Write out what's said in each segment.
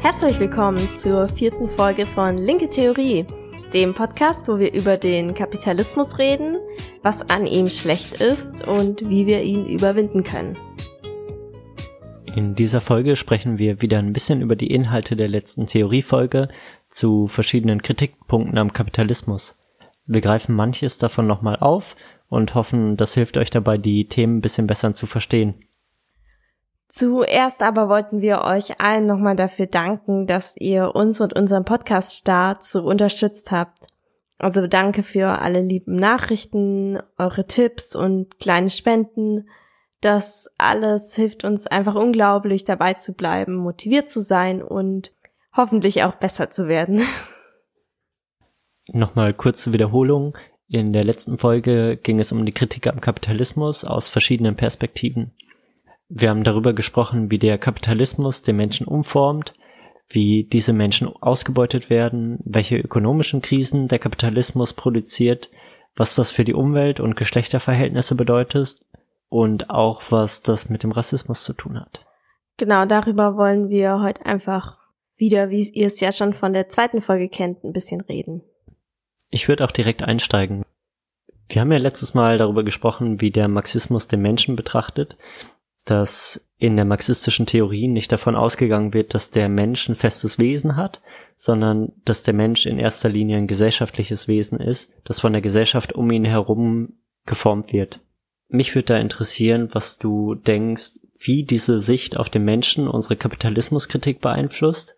Herzlich willkommen zur vierten Folge von Linke Theorie, dem Podcast, wo wir über den Kapitalismus reden, was an ihm schlecht ist und wie wir ihn überwinden können. In dieser Folge sprechen wir wieder ein bisschen über die Inhalte der letzten Theoriefolge zu verschiedenen Kritikpunkten am Kapitalismus. Wir greifen manches davon nochmal auf und hoffen, das hilft euch dabei, die Themen ein bisschen besser zu verstehen. Zuerst aber wollten wir euch allen nochmal dafür danken, dass ihr uns und unseren Podcast-Start so unterstützt habt. Also danke für alle lieben Nachrichten, eure Tipps und kleine Spenden. Das alles hilft uns einfach unglaublich dabei zu bleiben, motiviert zu sein und hoffentlich auch besser zu werden. Nochmal kurze Wiederholung. In der letzten Folge ging es um die Kritik am Kapitalismus aus verschiedenen Perspektiven. Wir haben darüber gesprochen, wie der Kapitalismus den Menschen umformt, wie diese Menschen ausgebeutet werden, welche ökonomischen Krisen der Kapitalismus produziert, was das für die Umwelt und Geschlechterverhältnisse bedeutet und auch was das mit dem Rassismus zu tun hat. Genau, darüber wollen wir heute einfach wieder, wie ihr es ja schon von der zweiten Folge kennt, ein bisschen reden. Ich würde auch direkt einsteigen. Wir haben ja letztes Mal darüber gesprochen, wie der Marxismus den Menschen betrachtet dass in der marxistischen Theorie nicht davon ausgegangen wird, dass der Mensch ein festes Wesen hat, sondern dass der Mensch in erster Linie ein gesellschaftliches Wesen ist, das von der Gesellschaft um ihn herum geformt wird. Mich würde da interessieren, was du denkst, wie diese Sicht auf den Menschen unsere Kapitalismuskritik beeinflusst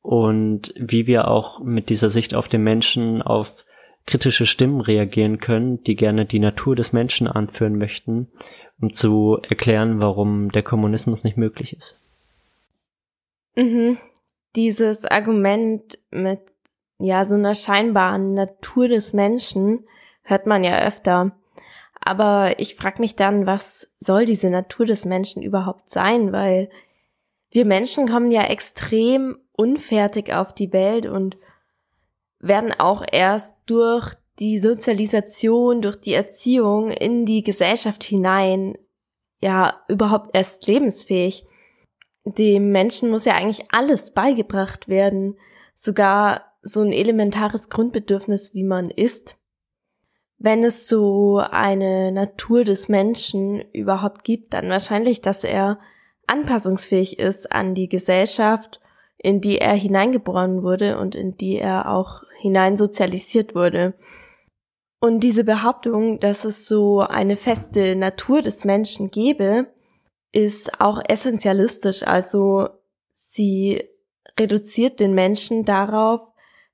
und wie wir auch mit dieser Sicht auf den Menschen auf kritische Stimmen reagieren können, die gerne die Natur des Menschen anführen möchten um zu erklären, warum der Kommunismus nicht möglich ist. Mhm. Dieses Argument mit ja so einer scheinbaren Natur des Menschen hört man ja öfter. Aber ich frage mich dann, was soll diese Natur des Menschen überhaupt sein? Weil wir Menschen kommen ja extrem unfertig auf die Welt und werden auch erst durch die Sozialisation, durch die Erziehung in die Gesellschaft hinein ja überhaupt erst lebensfähig. Dem Menschen muss ja eigentlich alles beigebracht werden, sogar so ein elementares Grundbedürfnis, wie man isst. Wenn es so eine Natur des Menschen überhaupt gibt, dann wahrscheinlich, dass er anpassungsfähig ist an die Gesellschaft, in die er hineingeboren wurde und in die er auch hineinsozialisiert wurde. Und diese Behauptung, dass es so eine feste Natur des Menschen gäbe, ist auch essentialistisch. Also sie reduziert den Menschen darauf,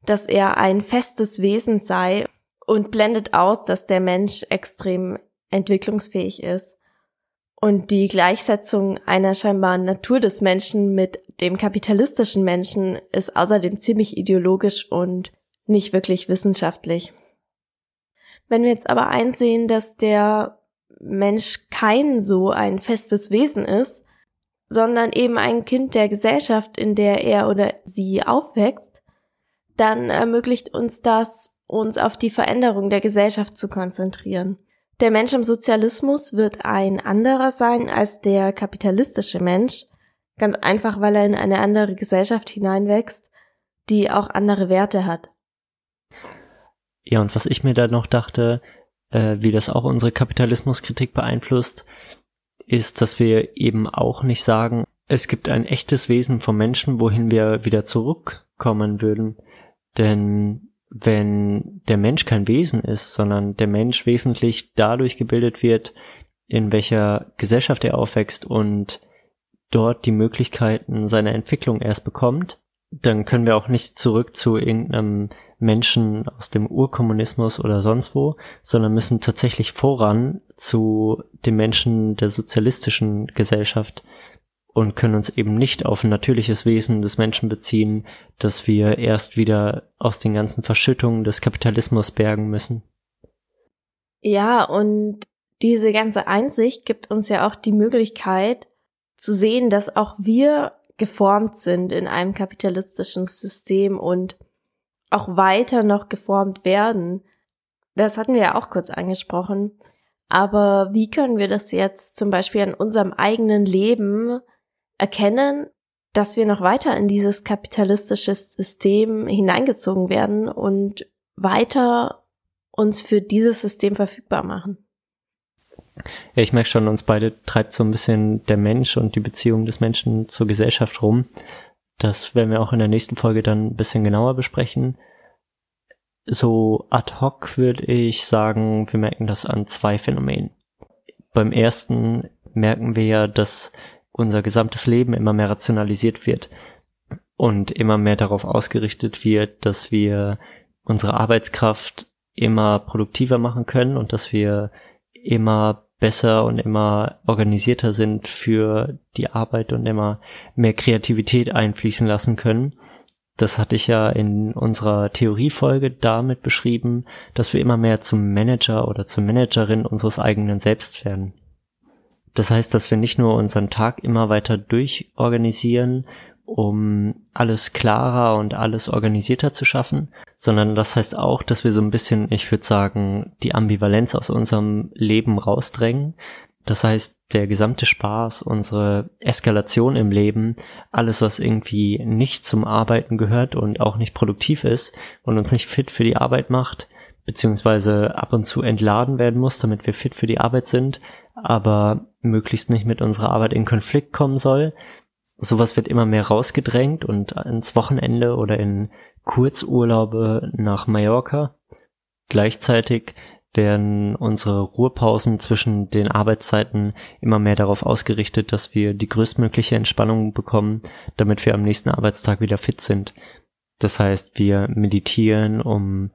dass er ein festes Wesen sei und blendet aus, dass der Mensch extrem entwicklungsfähig ist. Und die Gleichsetzung einer scheinbaren Natur des Menschen mit dem kapitalistischen Menschen ist außerdem ziemlich ideologisch und nicht wirklich wissenschaftlich. Wenn wir jetzt aber einsehen, dass der Mensch kein so ein festes Wesen ist, sondern eben ein Kind der Gesellschaft, in der er oder sie aufwächst, dann ermöglicht uns das, uns auf die Veränderung der Gesellschaft zu konzentrieren. Der Mensch im Sozialismus wird ein anderer sein als der kapitalistische Mensch, ganz einfach, weil er in eine andere Gesellschaft hineinwächst, die auch andere Werte hat. Ja, und was ich mir da noch dachte, äh, wie das auch unsere Kapitalismuskritik beeinflusst, ist, dass wir eben auch nicht sagen, es gibt ein echtes Wesen vom Menschen, wohin wir wieder zurückkommen würden. Denn wenn der Mensch kein Wesen ist, sondern der Mensch wesentlich dadurch gebildet wird, in welcher Gesellschaft er aufwächst und dort die Möglichkeiten seiner Entwicklung erst bekommt, dann können wir auch nicht zurück zu irgendeinem Menschen aus dem Urkommunismus oder sonst wo, sondern müssen tatsächlich voran zu den Menschen der sozialistischen Gesellschaft und können uns eben nicht auf ein natürliches Wesen des Menschen beziehen, das wir erst wieder aus den ganzen Verschüttungen des Kapitalismus bergen müssen. Ja, und diese ganze Einsicht gibt uns ja auch die Möglichkeit zu sehen, dass auch wir geformt sind in einem kapitalistischen System und auch weiter noch geformt werden. Das hatten wir ja auch kurz angesprochen. Aber wie können wir das jetzt zum Beispiel an unserem eigenen Leben erkennen, dass wir noch weiter in dieses kapitalistische System hineingezogen werden und weiter uns für dieses System verfügbar machen. Ich merke schon, uns beide treibt so ein bisschen der Mensch und die Beziehung des Menschen zur Gesellschaft rum. Das werden wir auch in der nächsten Folge dann ein bisschen genauer besprechen. So ad hoc würde ich sagen, wir merken das an zwei Phänomenen. Beim ersten merken wir ja, dass unser gesamtes Leben immer mehr rationalisiert wird und immer mehr darauf ausgerichtet wird, dass wir unsere Arbeitskraft immer produktiver machen können und dass wir immer besser und immer organisierter sind für die Arbeit und immer mehr Kreativität einfließen lassen können. Das hatte ich ja in unserer Theoriefolge damit beschrieben, dass wir immer mehr zum Manager oder zur Managerin unseres eigenen Selbst werden. Das heißt, dass wir nicht nur unseren Tag immer weiter durchorganisieren, um alles klarer und alles organisierter zu schaffen, sondern das heißt auch, dass wir so ein bisschen, ich würde sagen, die Ambivalenz aus unserem Leben rausdrängen. Das heißt, der gesamte Spaß, unsere Eskalation im Leben, alles, was irgendwie nicht zum Arbeiten gehört und auch nicht produktiv ist und uns nicht fit für die Arbeit macht, beziehungsweise ab und zu entladen werden muss, damit wir fit für die Arbeit sind, aber möglichst nicht mit unserer Arbeit in Konflikt kommen soll. Sowas wird immer mehr rausgedrängt und ins Wochenende oder in Kurzurlaube nach Mallorca. Gleichzeitig werden unsere Ruhepausen zwischen den Arbeitszeiten immer mehr darauf ausgerichtet, dass wir die größtmögliche Entspannung bekommen, damit wir am nächsten Arbeitstag wieder fit sind. Das heißt, wir meditieren, um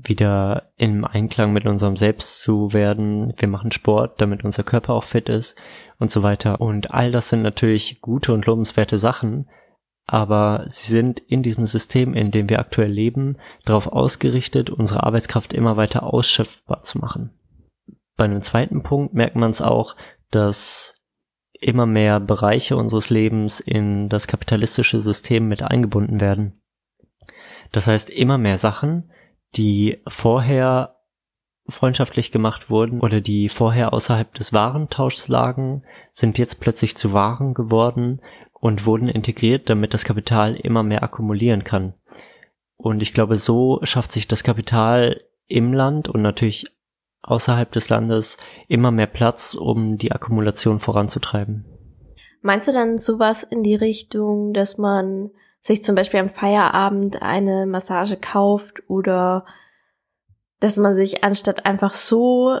wieder im Einklang mit unserem Selbst zu werden. Wir machen Sport, damit unser Körper auch fit ist und so weiter. Und all das sind natürlich gute und lobenswerte Sachen, aber sie sind in diesem System, in dem wir aktuell leben, darauf ausgerichtet, unsere Arbeitskraft immer weiter ausschöpfbar zu machen. Bei einem zweiten Punkt merkt man es auch, dass immer mehr Bereiche unseres Lebens in das kapitalistische System mit eingebunden werden. Das heißt, immer mehr Sachen, die vorher freundschaftlich gemacht wurden oder die vorher außerhalb des Warentauschs lagen, sind jetzt plötzlich zu Waren geworden und wurden integriert, damit das Kapital immer mehr akkumulieren kann. Und ich glaube, so schafft sich das Kapital im Land und natürlich außerhalb des Landes immer mehr Platz, um die Akkumulation voranzutreiben. Meinst du dann sowas in die Richtung, dass man sich zum Beispiel am Feierabend eine Massage kauft oder dass man sich anstatt einfach so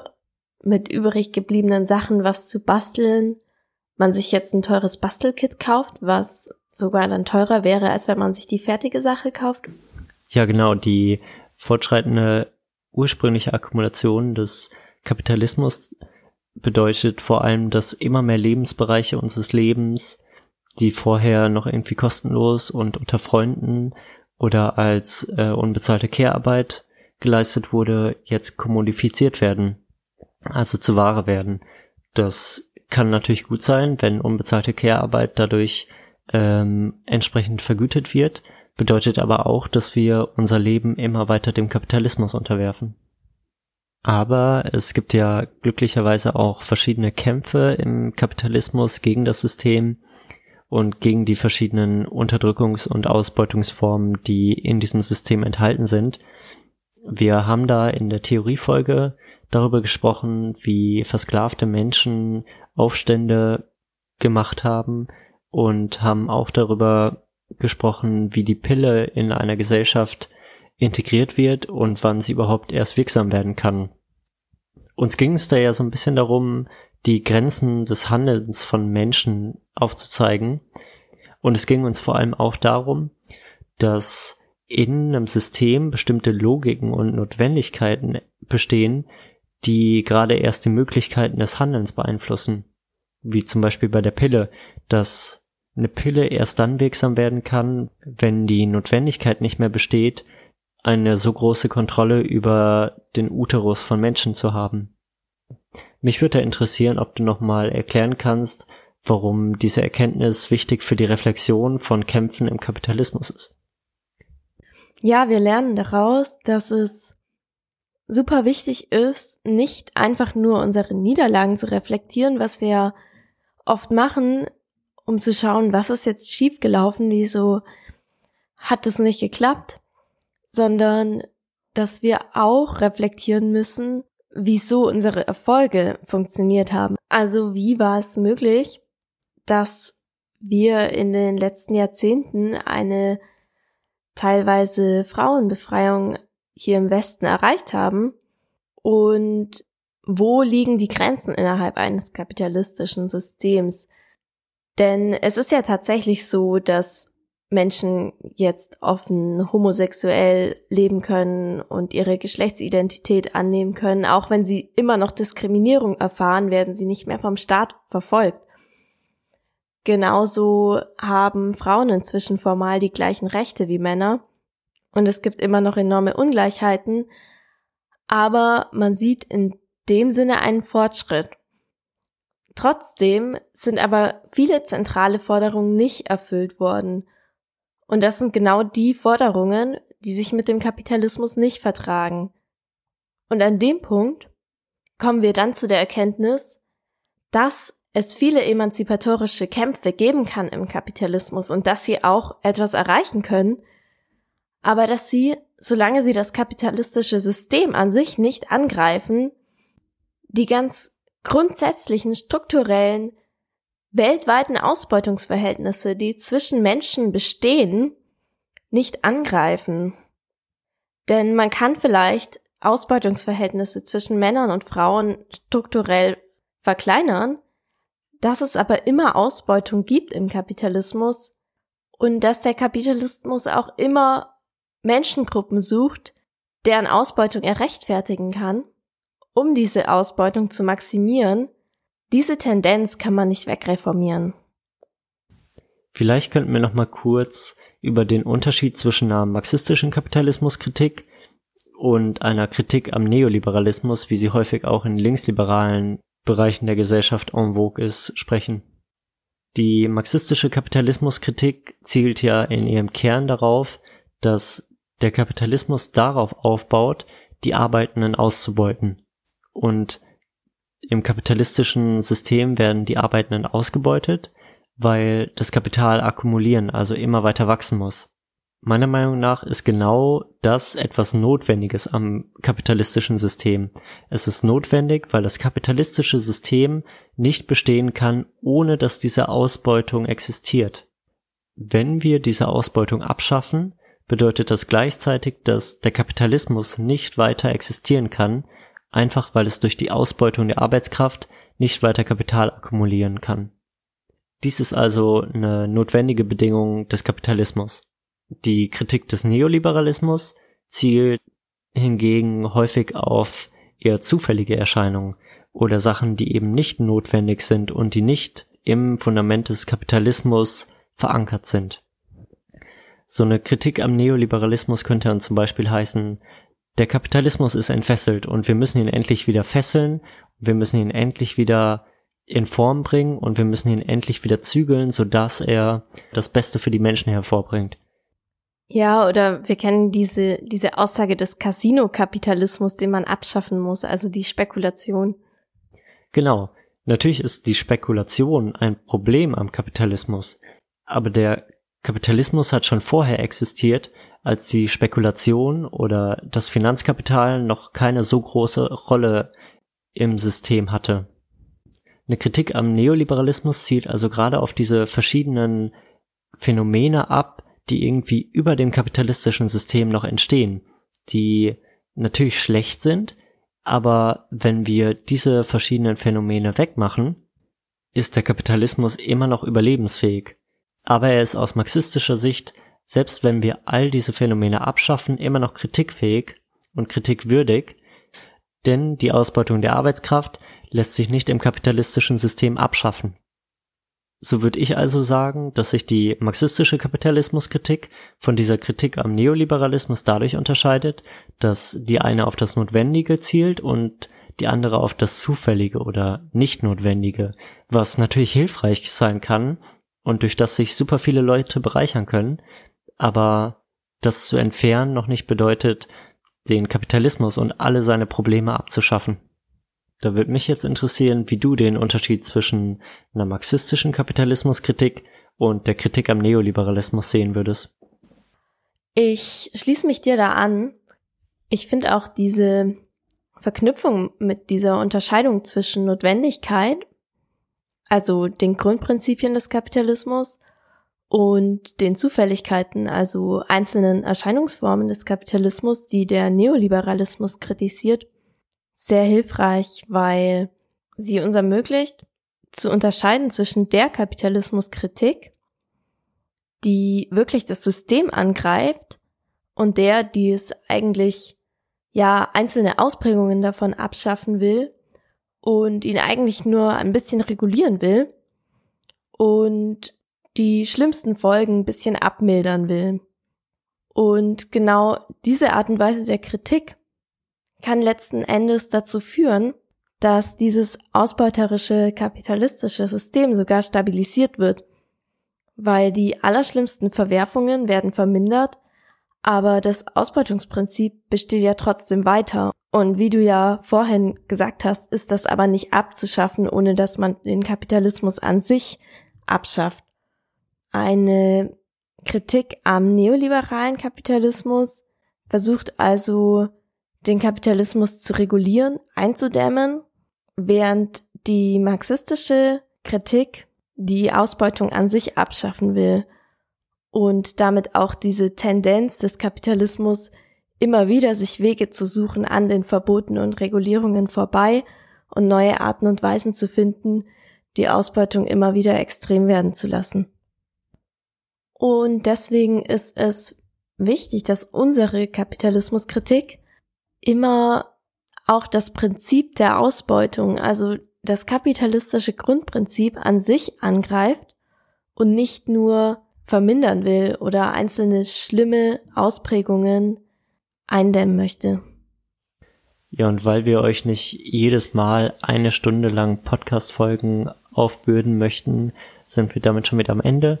mit übrig gebliebenen Sachen was zu basteln, man sich jetzt ein teures Bastelkit kauft, was sogar dann teurer wäre, als wenn man sich die fertige Sache kauft? Ja, genau, die fortschreitende ursprüngliche Akkumulation des Kapitalismus bedeutet vor allem, dass immer mehr Lebensbereiche unseres Lebens die vorher noch irgendwie kostenlos und unter Freunden oder als äh, unbezahlte Care-Arbeit geleistet wurde, jetzt kommodifiziert werden, also zu Ware werden. Das kann natürlich gut sein, wenn unbezahlte Care-Arbeit dadurch ähm, entsprechend vergütet wird, bedeutet aber auch, dass wir unser Leben immer weiter dem Kapitalismus unterwerfen. Aber es gibt ja glücklicherweise auch verschiedene Kämpfe im Kapitalismus gegen das System, und gegen die verschiedenen Unterdrückungs- und Ausbeutungsformen, die in diesem System enthalten sind. Wir haben da in der Theoriefolge darüber gesprochen, wie versklavte Menschen Aufstände gemacht haben und haben auch darüber gesprochen, wie die Pille in einer Gesellschaft integriert wird und wann sie überhaupt erst wirksam werden kann. Uns ging es da ja so ein bisschen darum, die Grenzen des Handelns von Menschen aufzuzeigen. Und es ging uns vor allem auch darum, dass in einem System bestimmte Logiken und Notwendigkeiten bestehen, die gerade erst die Möglichkeiten des Handelns beeinflussen. Wie zum Beispiel bei der Pille, dass eine Pille erst dann wirksam werden kann, wenn die Notwendigkeit nicht mehr besteht, eine so große Kontrolle über den Uterus von Menschen zu haben. Mich würde interessieren, ob du nochmal erklären kannst, warum diese Erkenntnis wichtig für die Reflexion von Kämpfen im Kapitalismus ist. Ja, wir lernen daraus, dass es super wichtig ist, nicht einfach nur unsere Niederlagen zu reflektieren, was wir oft machen, um zu schauen, was ist jetzt schiefgelaufen, wieso hat es nicht geklappt, sondern dass wir auch reflektieren müssen, wieso unsere Erfolge funktioniert haben. Also wie war es möglich, dass wir in den letzten Jahrzehnten eine teilweise Frauenbefreiung hier im Westen erreicht haben und wo liegen die Grenzen innerhalb eines kapitalistischen Systems? Denn es ist ja tatsächlich so, dass Menschen jetzt offen homosexuell leben können und ihre Geschlechtsidentität annehmen können, auch wenn sie immer noch Diskriminierung erfahren, werden sie nicht mehr vom Staat verfolgt. Genauso haben Frauen inzwischen formal die gleichen Rechte wie Männer und es gibt immer noch enorme Ungleichheiten, aber man sieht in dem Sinne einen Fortschritt. Trotzdem sind aber viele zentrale Forderungen nicht erfüllt worden und das sind genau die Forderungen, die sich mit dem Kapitalismus nicht vertragen. Und an dem Punkt kommen wir dann zu der Erkenntnis, dass es viele emanzipatorische Kämpfe geben kann im Kapitalismus und dass sie auch etwas erreichen können, aber dass sie, solange sie das kapitalistische System an sich nicht angreifen, die ganz grundsätzlichen strukturellen weltweiten Ausbeutungsverhältnisse, die zwischen Menschen bestehen, nicht angreifen. Denn man kann vielleicht Ausbeutungsverhältnisse zwischen Männern und Frauen strukturell verkleinern, dass es aber immer Ausbeutung gibt im Kapitalismus und dass der Kapitalismus auch immer Menschengruppen sucht, deren Ausbeutung er rechtfertigen kann, um diese Ausbeutung zu maximieren diese Tendenz kann man nicht wegreformieren. Vielleicht könnten wir noch mal kurz über den Unterschied zwischen einer marxistischen Kapitalismuskritik und einer Kritik am Neoliberalismus, wie sie häufig auch in linksliberalen Bereichen der Gesellschaft en vogue ist, sprechen. Die marxistische Kapitalismuskritik zielt ja in ihrem Kern darauf, dass der Kapitalismus darauf aufbaut, die Arbeitenden auszubeuten und im kapitalistischen System werden die Arbeitenden ausgebeutet, weil das Kapital akkumulieren, also immer weiter wachsen muss. Meiner Meinung nach ist genau das etwas Notwendiges am kapitalistischen System. Es ist notwendig, weil das kapitalistische System nicht bestehen kann, ohne dass diese Ausbeutung existiert. Wenn wir diese Ausbeutung abschaffen, bedeutet das gleichzeitig, dass der Kapitalismus nicht weiter existieren kann, einfach weil es durch die Ausbeutung der Arbeitskraft nicht weiter Kapital akkumulieren kann. Dies ist also eine notwendige Bedingung des Kapitalismus. Die Kritik des Neoliberalismus zielt hingegen häufig auf eher zufällige Erscheinungen oder Sachen, die eben nicht notwendig sind und die nicht im Fundament des Kapitalismus verankert sind. So eine Kritik am Neoliberalismus könnte dann zum Beispiel heißen, der Kapitalismus ist entfesselt und wir müssen ihn endlich wieder fesseln, wir müssen ihn endlich wieder in Form bringen und wir müssen ihn endlich wieder zügeln, sodass er das Beste für die Menschen hervorbringt. Ja, oder wir kennen diese, diese Aussage des Casino-Kapitalismus, den man abschaffen muss, also die Spekulation. Genau. Natürlich ist die Spekulation ein Problem am Kapitalismus, aber der Kapitalismus hat schon vorher existiert als die Spekulation oder das Finanzkapital noch keine so große Rolle im System hatte. Eine Kritik am Neoliberalismus zielt also gerade auf diese verschiedenen Phänomene ab, die irgendwie über dem kapitalistischen System noch entstehen, die natürlich schlecht sind, aber wenn wir diese verschiedenen Phänomene wegmachen, ist der Kapitalismus immer noch überlebensfähig. Aber er ist aus marxistischer Sicht selbst wenn wir all diese Phänomene abschaffen, immer noch kritikfähig und kritikwürdig, denn die Ausbeutung der Arbeitskraft lässt sich nicht im kapitalistischen System abschaffen. So würde ich also sagen, dass sich die marxistische Kapitalismuskritik von dieser Kritik am Neoliberalismus dadurch unterscheidet, dass die eine auf das Notwendige zielt und die andere auf das Zufällige oder Nicht-Notwendige, was natürlich hilfreich sein kann und durch das sich super viele Leute bereichern können, aber das zu entfernen noch nicht bedeutet, den Kapitalismus und alle seine Probleme abzuschaffen. Da würde mich jetzt interessieren, wie du den Unterschied zwischen einer marxistischen Kapitalismuskritik und der Kritik am Neoliberalismus sehen würdest. Ich schließe mich dir da an. Ich finde auch diese Verknüpfung mit dieser Unterscheidung zwischen Notwendigkeit, also den Grundprinzipien des Kapitalismus, und den Zufälligkeiten, also einzelnen Erscheinungsformen des Kapitalismus, die der Neoliberalismus kritisiert, sehr hilfreich, weil sie uns ermöglicht, zu unterscheiden zwischen der Kapitalismuskritik, die wirklich das System angreift, und der, die es eigentlich ja einzelne Ausprägungen davon abschaffen will und ihn eigentlich nur ein bisschen regulieren will. Und die schlimmsten Folgen ein bisschen abmildern will. Und genau diese Art und Weise der Kritik kann letzten Endes dazu führen, dass dieses ausbeuterische kapitalistische System sogar stabilisiert wird, weil die allerschlimmsten Verwerfungen werden vermindert, aber das Ausbeutungsprinzip besteht ja trotzdem weiter. Und wie du ja vorhin gesagt hast, ist das aber nicht abzuschaffen, ohne dass man den Kapitalismus an sich abschafft eine Kritik am neoliberalen Kapitalismus, versucht also den Kapitalismus zu regulieren, einzudämmen, während die marxistische Kritik die Ausbeutung an sich abschaffen will und damit auch diese Tendenz des Kapitalismus immer wieder sich Wege zu suchen an den Verboten und Regulierungen vorbei und neue Arten und Weisen zu finden, die Ausbeutung immer wieder extrem werden zu lassen. Und deswegen ist es wichtig, dass unsere Kapitalismuskritik immer auch das Prinzip der Ausbeutung, also das kapitalistische Grundprinzip an sich angreift und nicht nur vermindern will oder einzelne schlimme Ausprägungen eindämmen möchte. Ja, und weil wir euch nicht jedes Mal eine Stunde lang Podcast-Folgen aufbürden möchten, sind wir damit schon mit am Ende.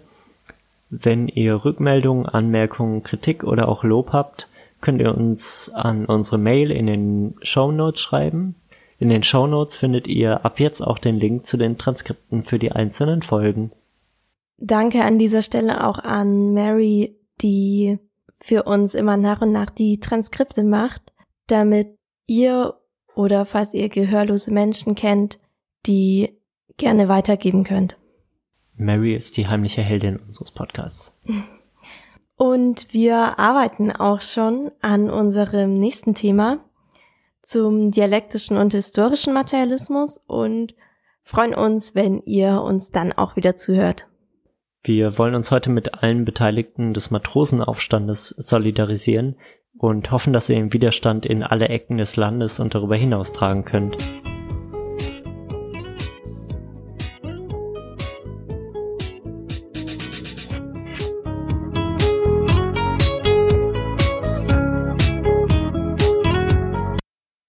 Wenn ihr Rückmeldungen, Anmerkungen, Kritik oder auch Lob habt, könnt ihr uns an unsere Mail in den Show Notes schreiben. In den Show Notes findet ihr ab jetzt auch den Link zu den Transkripten für die einzelnen Folgen. Danke an dieser Stelle auch an Mary, die für uns immer nach und nach die Transkripte macht, damit ihr oder falls ihr gehörlose Menschen kennt, die gerne weitergeben könnt. Mary ist die heimliche Heldin unseres Podcasts. Und wir arbeiten auch schon an unserem nächsten Thema zum dialektischen und historischen Materialismus und freuen uns, wenn ihr uns dann auch wieder zuhört. Wir wollen uns heute mit allen Beteiligten des Matrosenaufstandes solidarisieren und hoffen, dass ihr den Widerstand in alle Ecken des Landes und darüber hinaus tragen könnt.